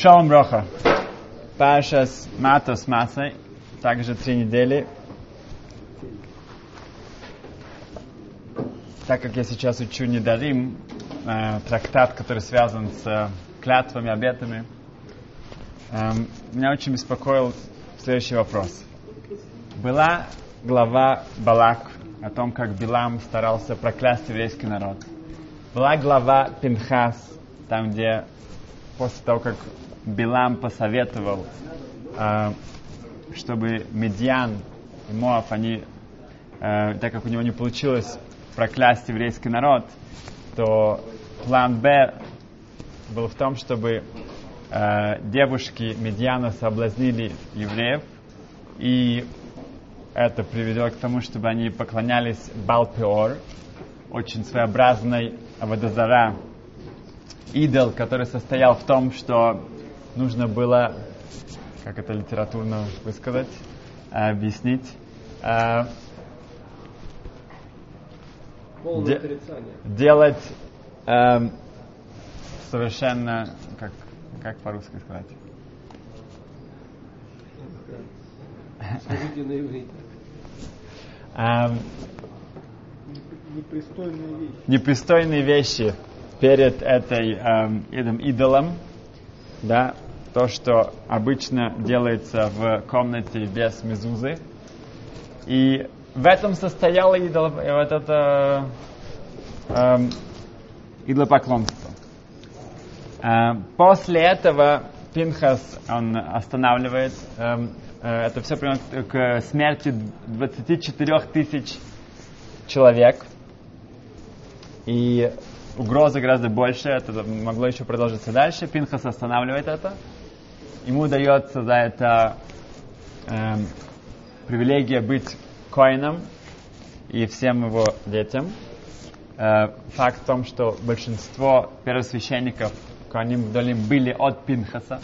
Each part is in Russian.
Шалом Броха. Пашас Мата с Масой. Также три недели. Так как я сейчас учу Недарим, э, трактат, который связан с э, клятвами, обетами, э, меня очень беспокоил следующий вопрос. Была глава Балак о том, как Билам старался проклясть еврейский народ. Была глава Пинхас, там, где после того, как Билам посоветовал, э, чтобы Медьян и Моав, они, э, так как у него не получилось проклясть еврейский народ, то план Б был в том, чтобы э, девушки Медьяна соблазнили евреев, и это приведет к тому, чтобы они поклонялись Балпеор, очень своеобразной Авадазара, идол, который состоял в том, что нужно было, как это литературно высказать, объяснить, э, де- делать э, совершенно, как, как по-русски сказать, Эм, Непристойные вещи. непристойные вещи перед этой, эм, этим идолом, да, то, что обычно делается в комнате без мезузы. И в этом состояло идол, э, вот это эм, идолопоклонство. Эм, после этого Пинхас, он останавливает, эм, э, это все приводит к смерти 24 тысяч человек. И угроза гораздо больше, это могло еще продолжиться дальше. Пинхас останавливает это. Ему дается за это эм, привилегия быть коином и всем его детям. Э, факт в том, что большинство первосвященников Коаним Гдолим были от Пинхаса.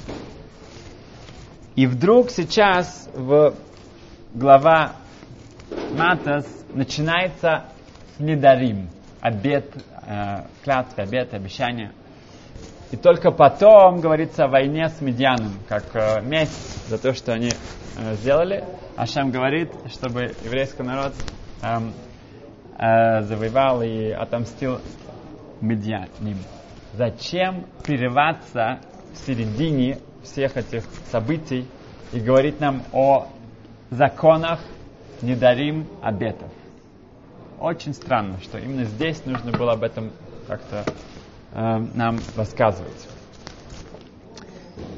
И вдруг сейчас в глава Матас начинается с Недарим, обет, э, клятвы, обет, обещания. И только потом говорится о войне с Медьяном, как э, месть за то, что они э, сделали. Ашем говорит, чтобы еврейский народ эм, завоевал и отомстил Медьяним. Зачем прерываться в середине всех этих событий и говорить нам о законах недарим обетов? Очень странно, что именно здесь нужно было об этом как-то э, нам рассказывать.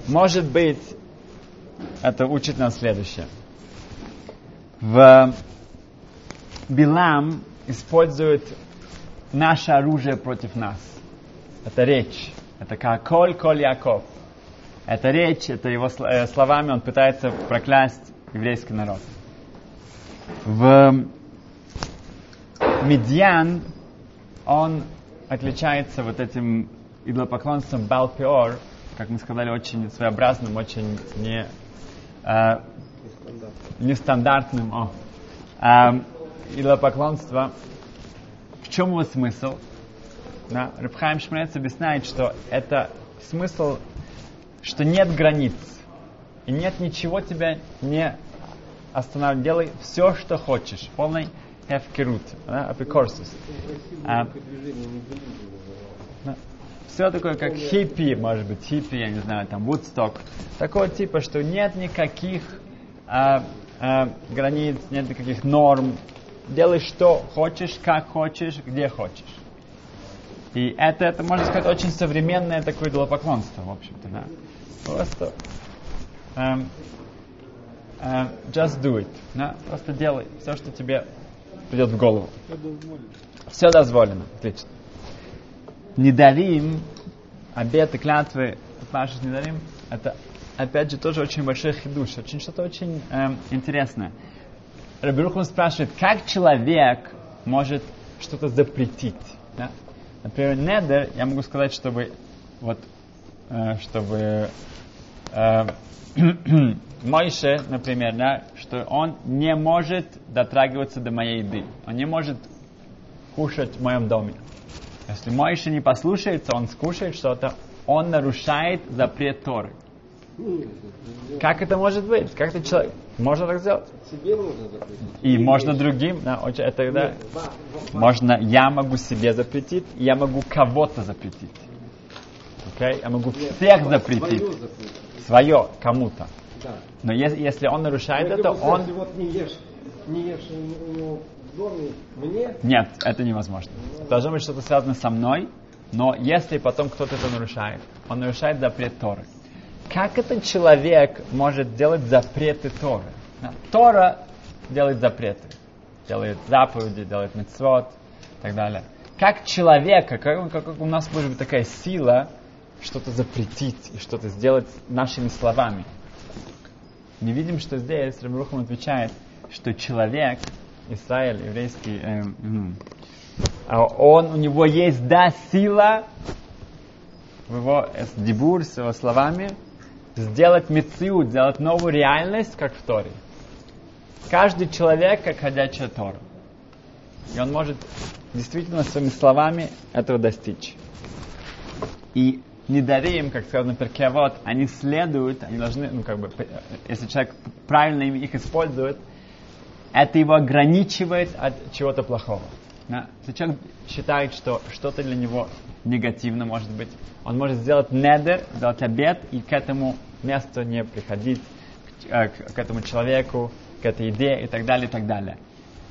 Может быть, это учит нас следующее. В Билам использует наше оружие против нас. Это речь. Это как Коль Коль Яков. Это речь, это его э, словами он пытается проклясть еврейский народ. В Медьян он отличается вот этим идолопоклонством Балпеор, как мы сказали, очень своеобразным, очень не, э, нестандартным. О. Э, идолопоклонство. В чем его смысл? Да, Рабхайм Шмрец объясняет, что это смысл, что нет границ. И нет ничего тебя не останавливает. Делай все, что хочешь. Полный эфкерут, да, апикорсус. А. Все такое, как хиппи, может быть, хиппи, я не знаю, там, Вудсток. Такого типа, что нет никаких а, а, границ, нет никаких норм. Делай что хочешь, как хочешь, где хочешь. И это, это, можно сказать, очень современное такое идолопоклонство, в общем-то, да. Просто эм, эм, just do it. Да? Просто делай все, что тебе придет в голову. Все дозволено. Отлично. Недарим, обеты, клятвы, Пашет Недарим, это опять же тоже очень большой хидуш, очень что-то очень эм, интересное. Рабирухам спрашивает, как человек может что-то запретить? Да? Например, недер, я могу сказать, чтобы вот, э, чтобы э, Мойше, например, да, что он не может дотрагиваться до моей еды. Он не может кушать в моем доме. Если Мойше не послушается, он скушает что-то, он нарушает запрет Торы. Как это может быть? Как это человек? Можно так сделать? Себе можно запретить. И можно другим, да, очень, это, да. Можно, я могу себе запретить, я могу кого-то запретить. Окей? Я могу всех запретить. Свое кому-то. Да. Но если, если он нарушает Я это, он... вот не ешь, не ешь в доме, мне, Нет, это невозможно. Должно быть что-то связано со мной, но если потом кто-то это нарушает, он нарушает запрет Торы. Как этот человек может делать запреты Торы? Тора делает запреты, делает заповеди, делает мецвод и так далее. Как человека, как, как у нас может быть такая сила что-то запретить и что-то сделать нашими словами? Мы видим, что здесь Рабрухам отвечает, что человек, Израиль, еврейский, э, а он, у него есть, да, сила в его э, дебур, с его словами, сделать мецию, сделать новую реальность, как в Торе. Каждый человек, как ходячая Тора. И он может действительно своими словами этого достичь. И недарим, как сказано в Перке, вот, они следуют, они должны, ну, как бы, п- если человек правильно их использует, это его ограничивает от чего-то плохого. Да? Если человек считает, что что-то для него негативно может быть, он может сделать недер, сделать обед и к этому месту не приходить, к, э, к- к этому человеку, к этой идее и так далее, и так далее.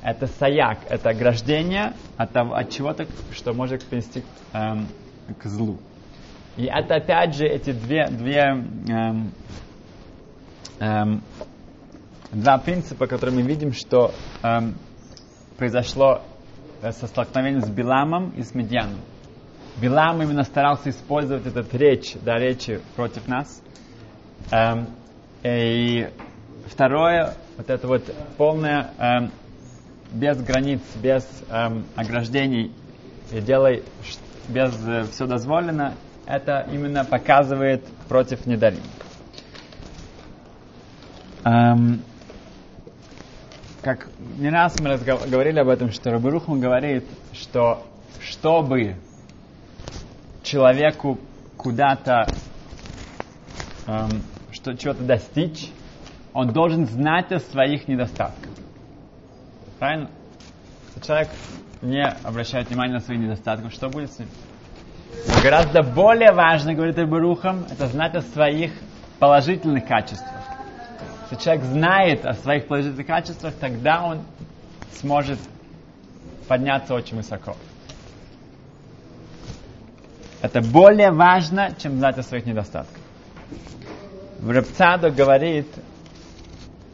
Это саяк, это ограждение от, от чего-то, что может привести эм, к злу. И это опять же эти две, две эм, эм, два принципа, которые мы видим, что эм, произошло э, со столкновением с Биламом и с Медьяном. Билам именно старался использовать этот речь, да, речи против нас. Эм, и второе, вот это вот полное эм, без границ, без эм, ограждений и делай без все дозволено, это именно показывает против недарим. Эм, как не раз мы говорили об этом, что Рабирухам говорит, что чтобы человеку куда-то эм, что чего-то достичь, он должен знать о своих недостатках. Правильно? Если человек не обращает внимания на свои недостатки, что будет с ним? Но гораздо более важно, говорит Рабирухам, это знать о своих положительных качествах. Если человек знает о своих положительных качествах, тогда он сможет подняться очень высоко. Это более важно, чем знать о своих недостатках. Рабцадо говорит,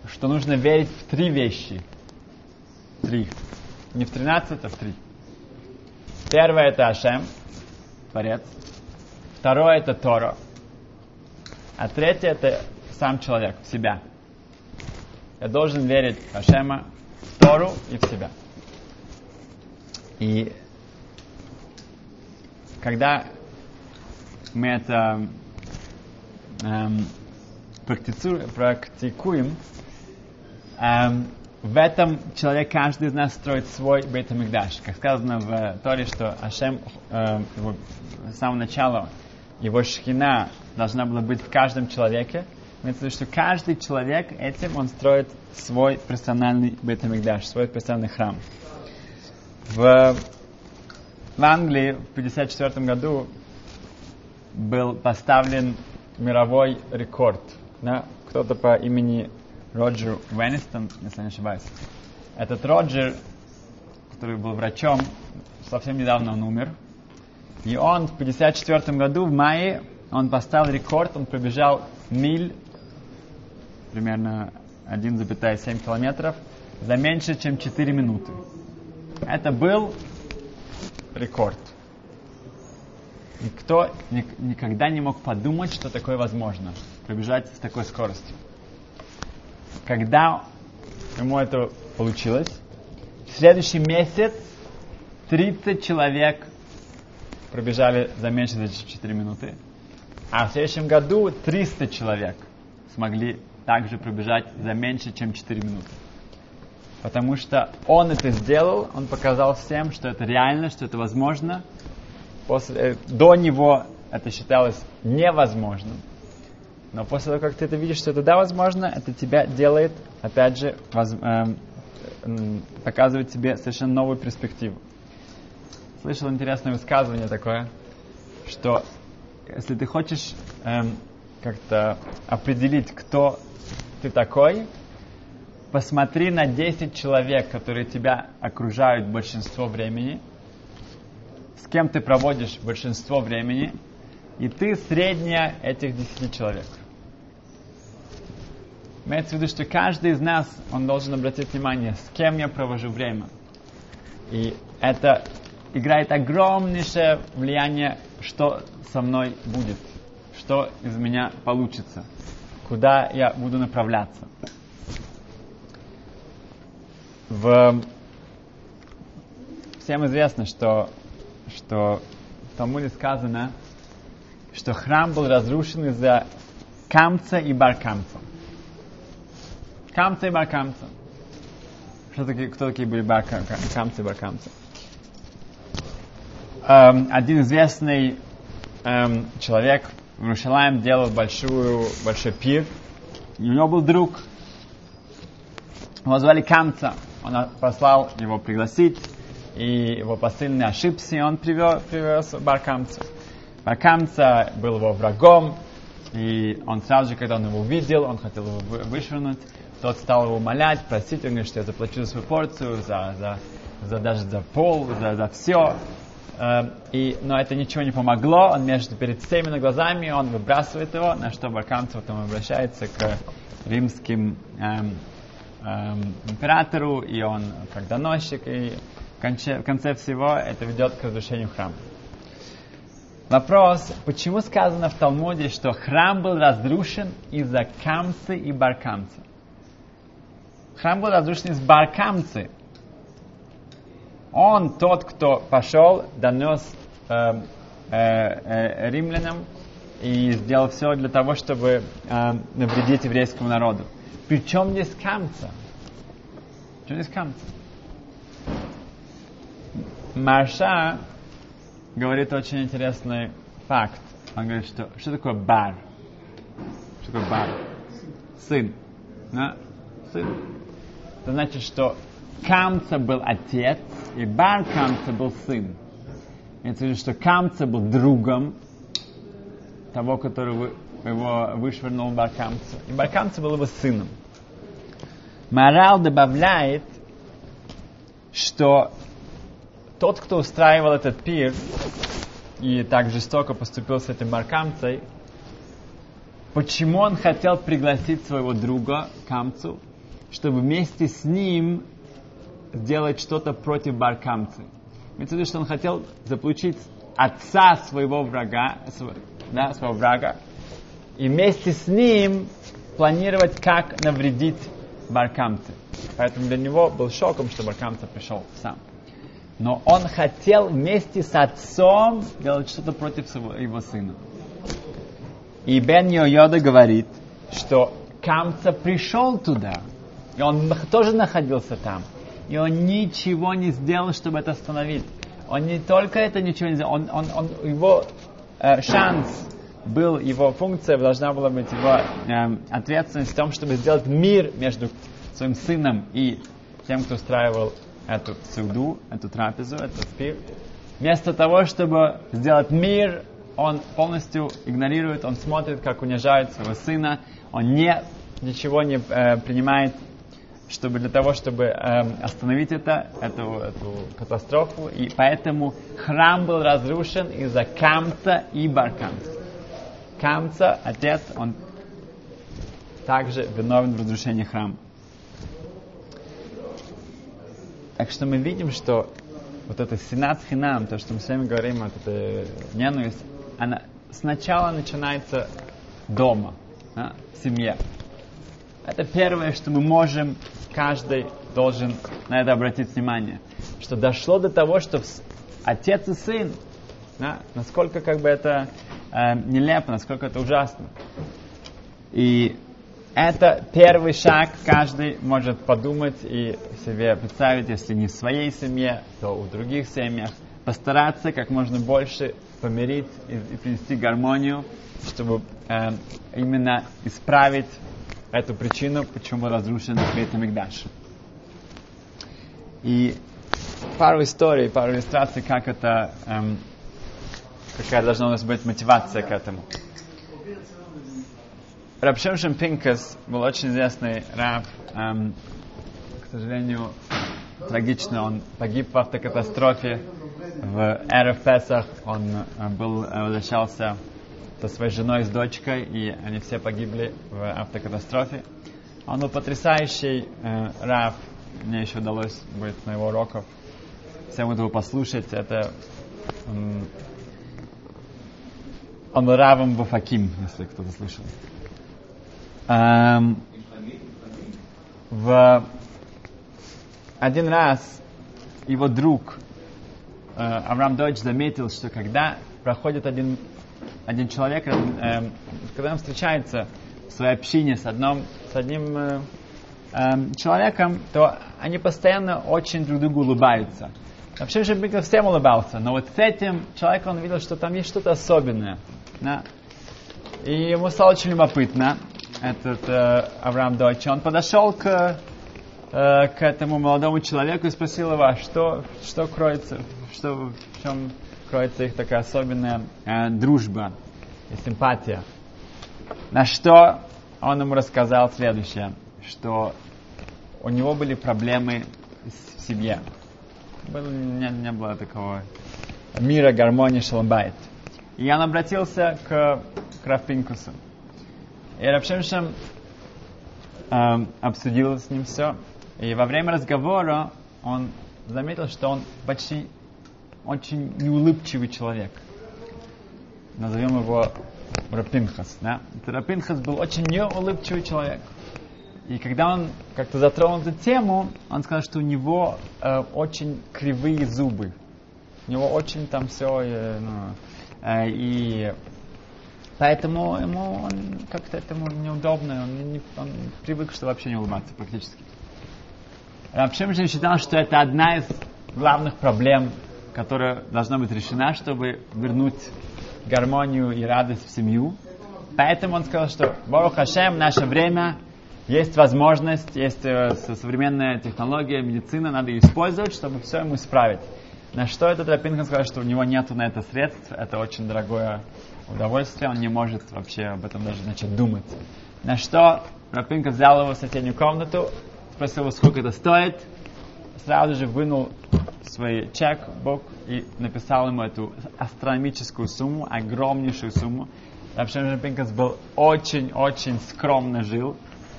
что нужно верить в три вещи. Три. Не в 13, а в три. Первое это Ашем, Творец. Второе это Тора. А третье это сам человек, в себя. Я должен верить в Ашема, в Тору и в себя. И когда мы это эм, практикуем, эм, в этом человек, каждый из нас строит свой бейтамикдаш. Как сказано в Торе, что Ашем эм, его- с самого начала его шхина должна была быть в каждом человеке. Имеется в виду, что каждый человек этим он строит свой персональный бейтамикдаш, свой персональный храм. В, в Англии в 1954 году был поставлен мировой рекорд. Да? Кто-то по имени Роджер Веннистон, если не ошибаюсь. Этот Роджер, который был врачом, совсем недавно он умер. И он в 1954 году, в мае, он поставил рекорд, он пробежал миль, примерно 1,7 километров, за меньше, чем 4 минуты. Это был рекорд. Никто ни- никогда не мог подумать, что такое возможно. Пробежать с такой скоростью. Когда ему это получилось, в следующий месяц 30 человек пробежали за меньше, чем 4 минуты. А в следующем году 300 человек смогли также пробежать за меньше, чем 4 минуты. Потому что он это сделал, он показал всем, что это реально, что это возможно. После, э, до него это считалось невозможным. Но после того, как ты это видишь, что это да, возможно, это тебя делает, опять же, воз, эм, эм, показывает тебе совершенно новую перспективу. Слышал интересное высказывание такое, что если ты хочешь эм, как-то определить, кто ты такой, посмотри на 10 человек, которые тебя окружают большинство времени, с кем ты проводишь большинство времени, и ты средняя этих 10 человек. Имеется в виду, что каждый из нас, он должен обратить внимание, с кем я провожу время. И это играет огромнейшее влияние, что со мной будет, что из меня получится, куда я буду направляться. В... Всем известно, что, что в Талмуде сказано, что храм был разрушен из-за камца и баркамца. Камца и баркамца. Что такие, кто такие были барка, камцы и баркамцы? Эм, один известный эм, человек в Иерусалим делал большую, большой пир, и у него был друг. Его звали Камца. Он послал его пригласить, и его посыльный ошибся, и он привез, привез Баркамца. Баркамца был его врагом, и он сразу же, когда он его увидел, он хотел его вышвырнуть, тот стал его умолять, просить, он говорит, что я заплачу за свою порцию, за, за, за даже за пол, за, за все. Э, и, но это ничего не помогло, он между перед всеми на глазами, он выбрасывает его, на что Баркамцев потом обращается к римским эм, эм, императору, и он как доносчик, и в конце, в конце всего это ведет к разрушению храма. Вопрос, почему сказано в Талмуде, что храм был разрушен из-за камцы и баркамцы? Храм был разрушен из Баркамцы. Он тот, кто пошел, донес э, э, э, римлянам и сделал все для того, чтобы э, навредить еврейскому народу. Причем здесь камца? Причем здесь камца? Марша говорит очень интересный факт. Он говорит, что что такое бар? Что такое бар? Сын. Да? Сын. Это значит, что Камца был отец, и Бар Камца был сын. Это значит, что Камца был другом того, который его вышвырнул Бар Камца. И Бар Камца был его сыном. Морал добавляет, что тот, кто устраивал этот пир и так жестоко поступил с этим Баркамцей, почему он хотел пригласить своего друга Камцу, чтобы вместе с ним сделать что-то против Баркамцы. Имеется в виду, что он хотел заполучить отца своего врага, да, своего врага, и вместе с ним планировать, как навредить Баркамце. Поэтому для него был шоком, что Баркамца пришел сам. Но он хотел вместе с отцом делать что-то против своего, его сына. И Бен Йода говорит, что Камца пришел туда, и он тоже находился там. И он ничего не сделал, чтобы это остановить. Он не только это ничего не сделал, он, он, он, его э, шанс был, его функция должна была быть, его э, ответственность в том, чтобы сделать мир между своим сыном и тем, кто устраивал эту суду, эту трапезу, этот пир. Вместо того, чтобы сделать мир, он полностью игнорирует, он смотрит, как унижают своего сына, он не, ничего не э, принимает чтобы для того, чтобы э, остановить это, эту, эту катастрофу. И поэтому храм был разрушен из-за Камца и Баркамца. Камца, отец, он также виновен в разрушении храма. Так что мы видим, что вот это сенат хинам, то, что мы с вами говорим, вот эта ненависть, она сначала начинается дома, да, в семье. Это первое, что мы можем каждый должен на это обратить внимание. Что дошло до того, что отец и сын, да, насколько как бы это э, нелепо, насколько это ужасно. И это первый шаг, каждый может подумать и себе представить, если не в своей семье, то у других семьях, постараться как можно больше помирить и, и принести гармонию, чтобы э, именно исправить эту причину, почему разрушен Бейт Мигдаш. И пару историй, пару иллюстраций, как это, эм, какая должна у нас быть мотивация к этому. Рабшемшем Пинкас был очень известный раб, эм, к сожалению, трагично, он погиб в автокатастрофе в Эрев Песах, он э, был, э, возвращался со своей женой с дочкой, и они все погибли в автокатастрофе. Он был потрясающий э, раб, мне еще удалось быть на его уроках. Всем буду послушать, это он был равом Буфаким, если кто-то слышал. Эм, в один раз его друг э, Авраам Дойч заметил, что когда проходит один, один человек, э, когда он встречается в своей общине с, одном, с одним э, э, человеком, то они постоянно очень друг другу улыбаются. Вообще же Биков всем улыбался, но вот с этим человеком он видел, что там есть что-то особенное. Да? И ему стало очень любопытно, этот э, Авраам Дойч. Он подошел к, э, к этому молодому человеку и спросил его, а что, что кроется, что, в чем кроется их такая особенная э, дружба и симпатия. На что он ему рассказал следующее, что у него были проблемы в семье. Было, не, не было такого мира, гармонии, шаломбайт. И он обратился к, к. И Рабшемшем э, обсудил с ним все. И во время разговора он заметил, что он почти очень неулыбчивый человек. Назовем его Рапинхас. Да? Рапинхас был очень неулыбчивый человек. И когда он как-то затронул эту тему, он сказал, что у него э, очень кривые зубы. У него очень там все, э, ну, э, и поэтому ему он как-то этому неудобно, он, не, он привык, что вообще не улыбаться практически. Рабшемшин считал, что это одна из главных проблем, которая должна быть решена, чтобы вернуть гармонию и радость в семью. Поэтому он сказал, что Барух Хашем, наше время, есть возможность, есть э, современная технология, медицина, надо ее использовать, чтобы все ему исправить. На что этот Рапинхан сказал, что у него нет на это средств, это очень дорогое удовольствие, он не может вообще об этом даже начать думать. На что Рапинка взял его в соседнюю комнату, спросил его, сколько это стоит, сразу же вынул свой чек-бук и написал ему эту астрономическую сумму, огромнейшую сумму. Рапшем Пинкас был очень-очень скромно жил,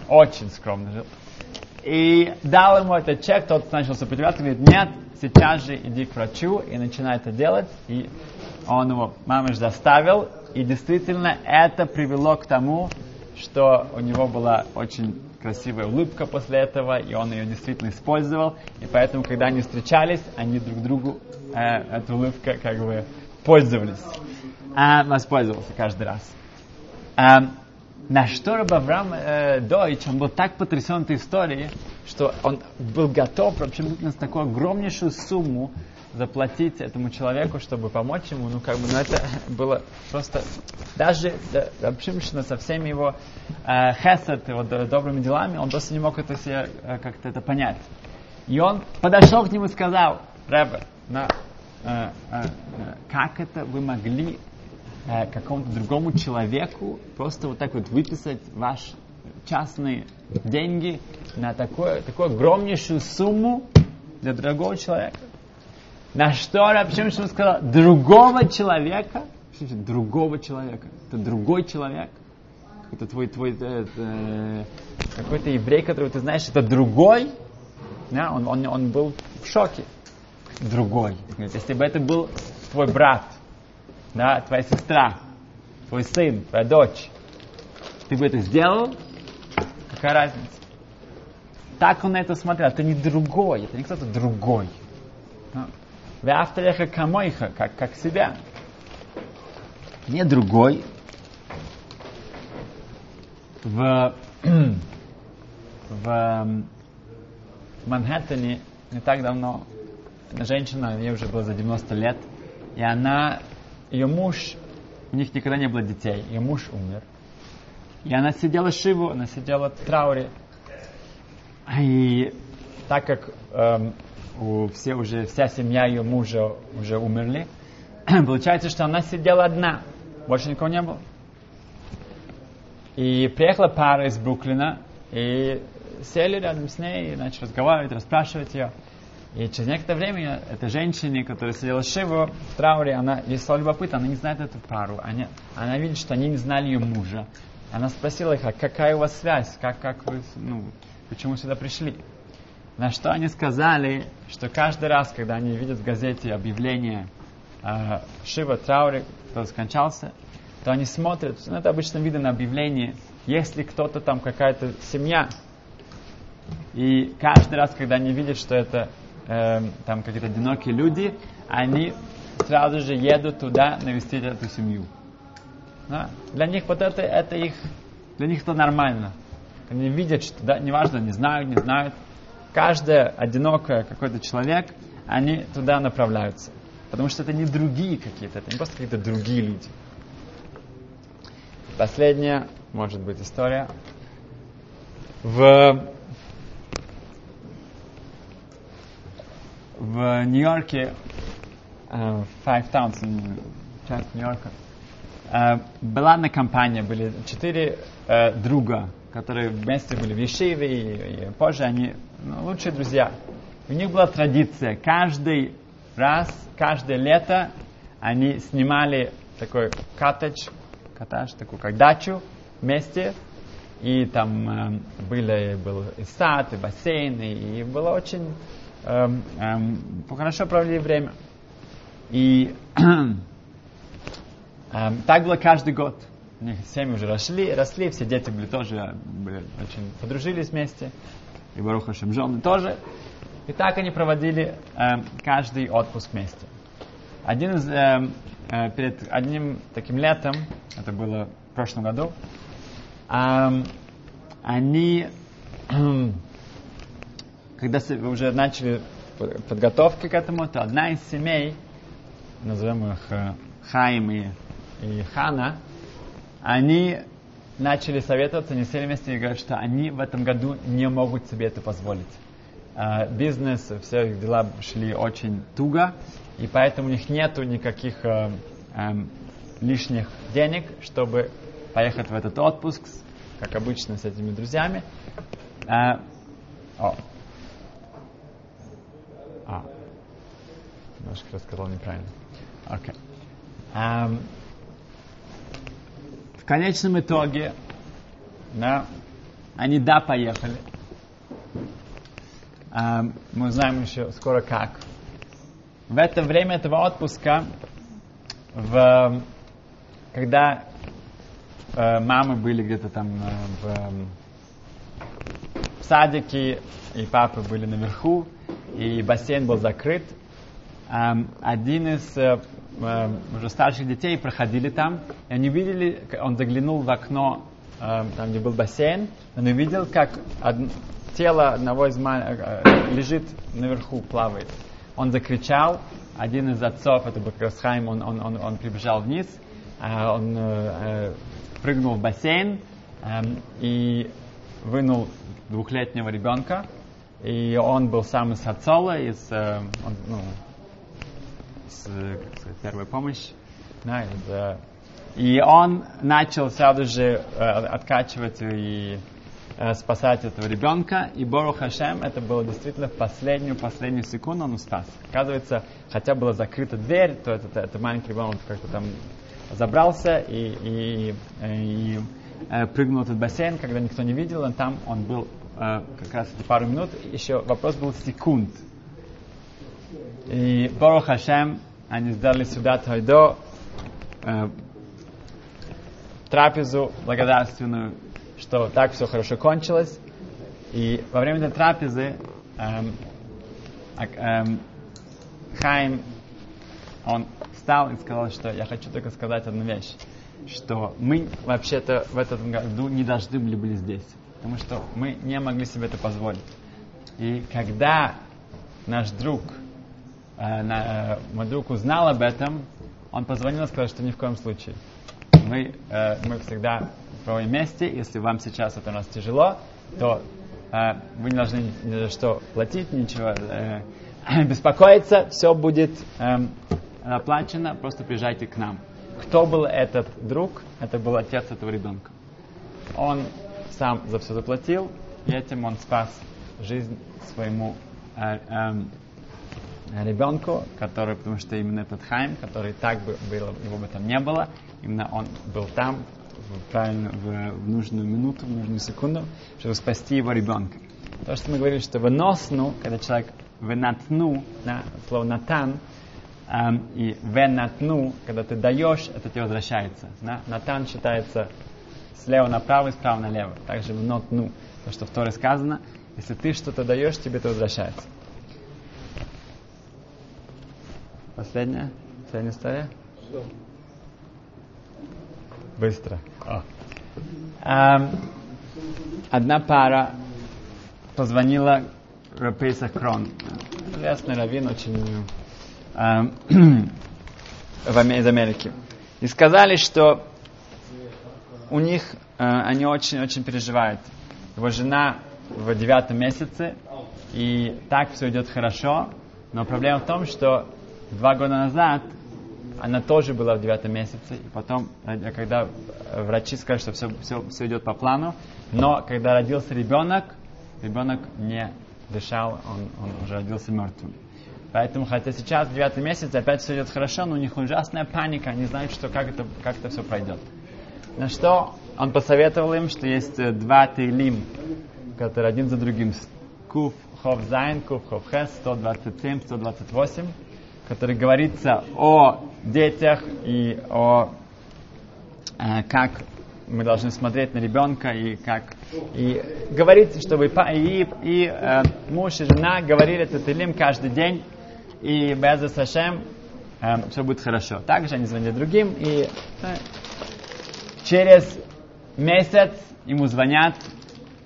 очень скромно жил. И дал ему этот чек, тот начал сопротивляться, говорит, нет, сейчас же иди к врачу и начинай это делать. И он его, мамыш, заставил, и действительно это привело к тому, что у него была очень красивая улыбка после этого, и он ее действительно использовал. И поэтому, когда они встречались, они друг другу э, эта улыбка как бы пользовались. А, воспользовался каждый раз. А, на что Раб Авраам э, Дойч, он был так потрясен этой историей, что он был готов вообще на такую огромнейшую сумму заплатить этому человеку, чтобы помочь ему, ну как бы, ну это было просто, даже да, Рабшимшина со всеми его э, хесед, его добрыми делами, он просто не мог это себе э, как-то это понять. И он подошел к нему и сказал, Рэбе, на, э, э, как это вы могли э, какому-то другому человеку просто вот так вот выписать ваш частные деньги на такое, такую огромнейшую сумму для другого человека? На что Рабшим сказал, другого человека, что другого человека? Это другой человек. Это твой, твой это, э, какой-то еврей, которого ты знаешь, это другой. Да, он, он, он был в шоке. Другой. Если бы это был твой брат, да, твоя сестра, твой сын, твоя дочь, ты бы это сделал, какая разница? Так он на это смотрел. Это не другой, это не кто-то другой. Веавталеха камойха, как, как себя. Не другой. В, в Манхэттене не так давно женщина, ей уже было за 90 лет, и она, ее муж у них никогда не было детей, и муж умер. И она сидела шиву, она сидела в трауре. И так как эм, у все уже, вся семья ее мужа уже умерли, получается, что она сидела одна, больше никого не было. И приехала пара из Бруклина, и сели рядом с ней, и начали разговаривать, расспрашивать ее. И через некоторое время эта женщина, которая сидела в Шиву, в трауре, она, ей стало любопытно, она не знает эту пару. Она, она видит, что они не знали ее мужа. Она спросила их, а какая у вас связь, как, как вы, ну, почему сюда пришли? На что они сказали, что каждый раз, когда они видят в газете объявление э, Шива, трауре, кто скончался, то они смотрят, ну, это обычно видно на объявлении, если кто-то там, какая-то семья, и каждый раз, когда они видят, что это э, там какие-то одинокие люди, они сразу же едут туда навестить эту семью. Да? Для них вот это, это их, для них это нормально. Они видят, что, да, неважно, не знают, не знают, каждое одинокое какой-то человек, они туда направляются. Потому что это не другие какие-то, это не просто какие-то другие люди. Последняя, может быть, история. В в Нью-Йорке, uh, Five Towns, часть Нью-Йорка, была одна компания, были четыре uh, друга, которые вместе были в Ешиве, и, и позже они ну, лучшие друзья. У них была традиция, каждый раз, каждое лето они снимали такой коттедж, коттедж, такую как дачу вместе, и там э, были, был и сад, и бассейн, и, и было очень эм, эм, хорошо провели время. И так было каждый год. У них семьи уже росли, росли, все дети были тоже были очень подружились вместе. И Баруха жены тоже. И так они проводили каждый отпуск вместе. Один из, э, перед одним таким летом, это было в прошлом году, они когда уже начали подготовки к этому, то одна из семей, назовем их э, Хаим и, и Хана, они начали советоваться, они сели вместе и говорят, что они в этом году не могут себе это позволить. Uh, бизнес, все их дела шли очень туго, и поэтому у них нету никаких uh, um, лишних денег, чтобы поехать в этот отпуск, как обычно с этими друзьями. Uh, oh. А, немножко рассказал неправильно. Окей. Okay. Um, в конечном итоге, да, они да, поехали. Um, мы узнаем еще скоро как. В это время этого отпуска, в, когда э, мамы были где-то там э, в, в садике, и папы были наверху, и бассейн был закрыт. Один из uh, уже старших детей проходили там, и они видели, он заглянул в окно, там где был бассейн, он увидел, как тело одного из мал... лежит наверху, плавает. Он закричал, один из отцов, это был Красхайм, он, он, он, он прибежал вниз, он прыгнул в бассейн и вынул двухлетнего ребенка, и он был сам из Хацола, из, э, он, ну, с, как сказать, первой помощи. Да, из, э, и он начал сразу же э, откачивать и э, спасать этого ребенка. И Бору Хашем, это было действительно в последнюю-последнюю секунду он спас. Оказывается, хотя была закрыта дверь, то этот, этот маленький ребенок как-то там забрался и, и, и, и э, прыгнул в этот бассейн, когда никто не видел, он там он был как раз эти пару минут, еще вопрос был секунд. Борух Хашем, они сделали сюда Тойдо, э, трапезу благодарственную, что так все хорошо кончилось. И во время этой трапезы эм, эм, Хайм, он встал и сказал, что я хочу только сказать одну вещь, что мы вообще-то в этом году не должны были быть здесь потому что мы не могли себе это позволить. И когда наш друг, на, э, друг узнал об этом, он позвонил и сказал, что ни в коем случае. Мы, э, мы всегда проводим вместе. Если вам сейчас это у нас тяжело, то э, вы не должны ни за что платить, ничего э, беспокоиться. Все будет э, оплачено. Просто приезжайте к нам. Кто был этот друг? Это был отец этого ребенка. Он сам за все заплатил, и этим он спас жизнь своему э, э, ребенку, который, потому что именно этот Хайм, который так бы было, его бы там не было, именно он был там в, правильно, в, в нужную минуту, в нужную секунду, чтобы спасти его ребенка. То, что мы говорили, что выносну, когда человек вынатну, да, слово натан, эм, и венатну, когда ты даешь, это тебе возвращается. Да? Натан считается слева направо и справа налево. Также в нотну, то, что в Торе сказано, если ты что-то даешь, тебе это возвращается. Последняя? Последняя история? Быстро. О. Эм, одна пара позвонила Рапейса Крон. Известный раввин очень в Аме- из Америки. И сказали, что у них э, они очень-очень переживают. Его жена в девятом месяце, и так все идет хорошо, но проблема в том, что два года назад она тоже была в девятом месяце, и потом, э, когда врачи сказали, что все, все, все идет по плану, но когда родился ребенок, ребенок не дышал, он, он уже родился мертвым. Поэтому, хотя сейчас девятый месяц опять все идет хорошо, но у них ужасная паника, они знают, что как это, как это все пройдет. На что он посоветовал им, что есть э, два тейлим, которые один за другим. Куф Хов Зайн, Куф Хов Хес, 127, 128, который говорится о детях и о э, как мы должны смотреть на ребенка и как и говорится, чтобы и, и э, муж и жена говорили этот илим каждый день и без Сашем э, все будет хорошо. Также они звонят другим и э, через месяц ему звонят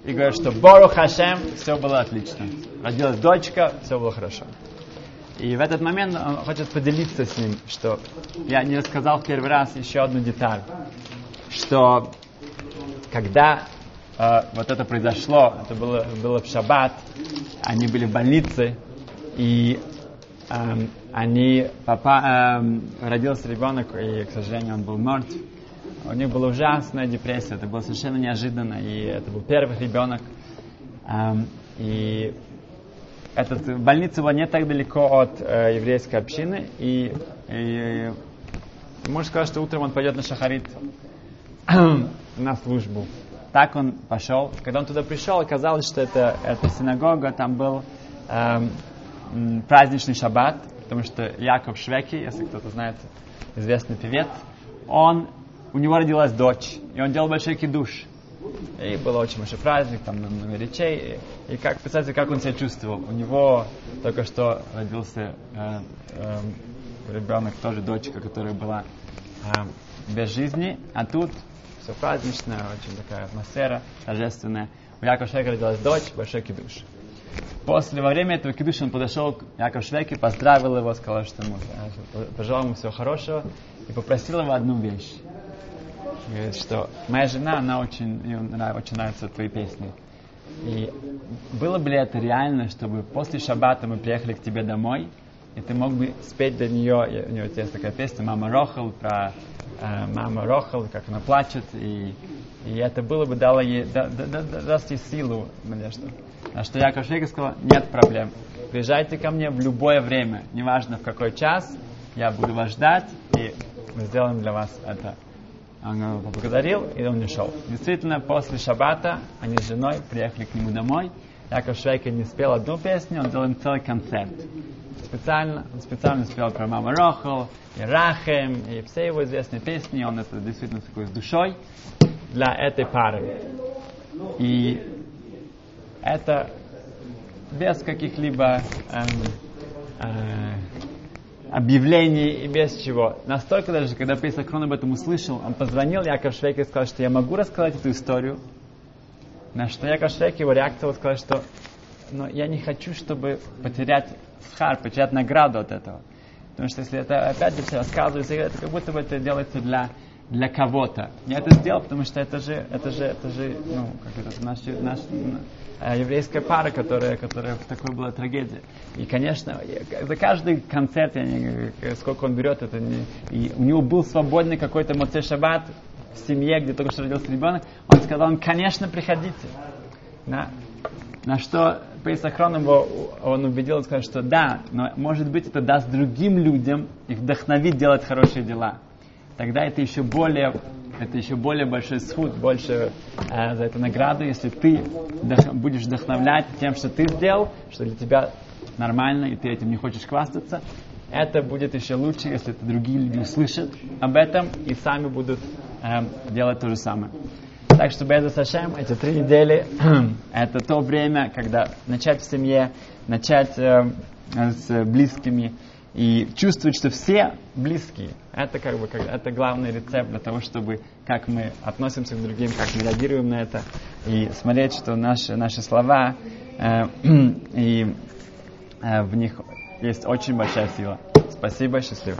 и говорят, что Бору Хашем, все было отлично. Родилась дочка, все было хорошо. И в этот момент он хочет поделиться с ним, что я не рассказал в первый раз еще одну деталь, что когда э, вот это произошло, это было, было в шаббат, они были в больнице, и эм, они, папа, эм, родился ребенок, и, к сожалению, он был мертв. У них была ужасная депрессия, это было совершенно неожиданно, и это был первый ребенок. Эм, и этот, больница была не так далеко от э, еврейской общины, и, и можно сказать, что утром он пойдет на шахарит на службу. Так он пошел. Когда он туда пришел, оказалось, что это, это синагога, там был эм, праздничный шаббат, потому что Яков Швеки, если кто-то знает, известный певец, он, у него родилась дочь, и он делал большой кидуш. И был очень большой праздник, там много речей. И, и как, представьте, как он себя чувствовал. У него только что родился э, э, ребенок, тоже дочка, которая была э, без жизни, а тут все праздничное, очень такая атмосфера торжественная. У Якова Швека родилась дочь, большой кидуш. После, во время этого кидуша он подошел к Якову Швеке, поздравил его, сказал, что ему, э, пожелал ему всего хорошего и попросил его одну вещь. Говорит, что моя жена, она очень, ей очень нравятся твои песни. И было бы ли это реально, чтобы после шаббата мы приехали к тебе домой, и ты мог бы спеть для нее, у нее есть такая песня «Мама Рохал», про э, мама Рохал, как она плачет, и, и это было бы дало ей, да, да, да- даст ей силу, надежду. На что Яков Швейка сказал, нет проблем, приезжайте ко мне в любое время, неважно в какой час, я буду вас ждать, и мы сделаем для вас это. Он его поблагодарил, и он ушел. Действительно, после шаббата они с женой приехали к нему домой. Яков Швейка не спел одну песню, он сделал им целый концерт. Специально, он специально спел про Мама Рохал, и Рахем, и все его известные песни, он это действительно такой с душой для этой пары. И это без каких-либо эм, э, объявлений и без чего. Настолько даже, когда Пейсак Крон об этом услышал, он позвонил Яков Швейке и сказал, что я могу рассказать эту историю. На что Яков Швейке его реакция вот сказал, что но я не хочу, чтобы потерять схар, потерять награду от этого. Потому что если это, опять же, все рассказывается, это как будто бы это делается для, для кого-то. Я это сделал, потому что это же, это же, это же, ну, как это, наш, наш, еврейская пара, которая, которая в такой была трагедии. И, конечно, я- за каждый концерт, я не, сколько он берет, это не, и у него был свободный какой-то моцей шаббат в семье, где только что родился ребенок, он сказал, он, конечно, приходите. Да. На что Пейсахрон его, он убедил, сказать, что да, но может быть это даст другим людям их вдохновить делать хорошие дела. Тогда это еще более, это еще более большой суд, больше э, за эту награду, если ты будешь вдохновлять тем, что ты сделал, что для тебя нормально, и ты этим не хочешь хвастаться. Это будет еще лучше, если это другие люди услышат об этом и сами будут э, делать то же самое. Так что Беза Сашем, эти три недели, это то время, когда начать в семье, начать э, с близкими и чувствовать, что все близкие. Это как бы это главный рецепт для того, чтобы как мы относимся к другим, как мы реагируем на это, и смотреть, что наши, наши слова э, и э, в них есть очень большая сила. Спасибо, счастливо.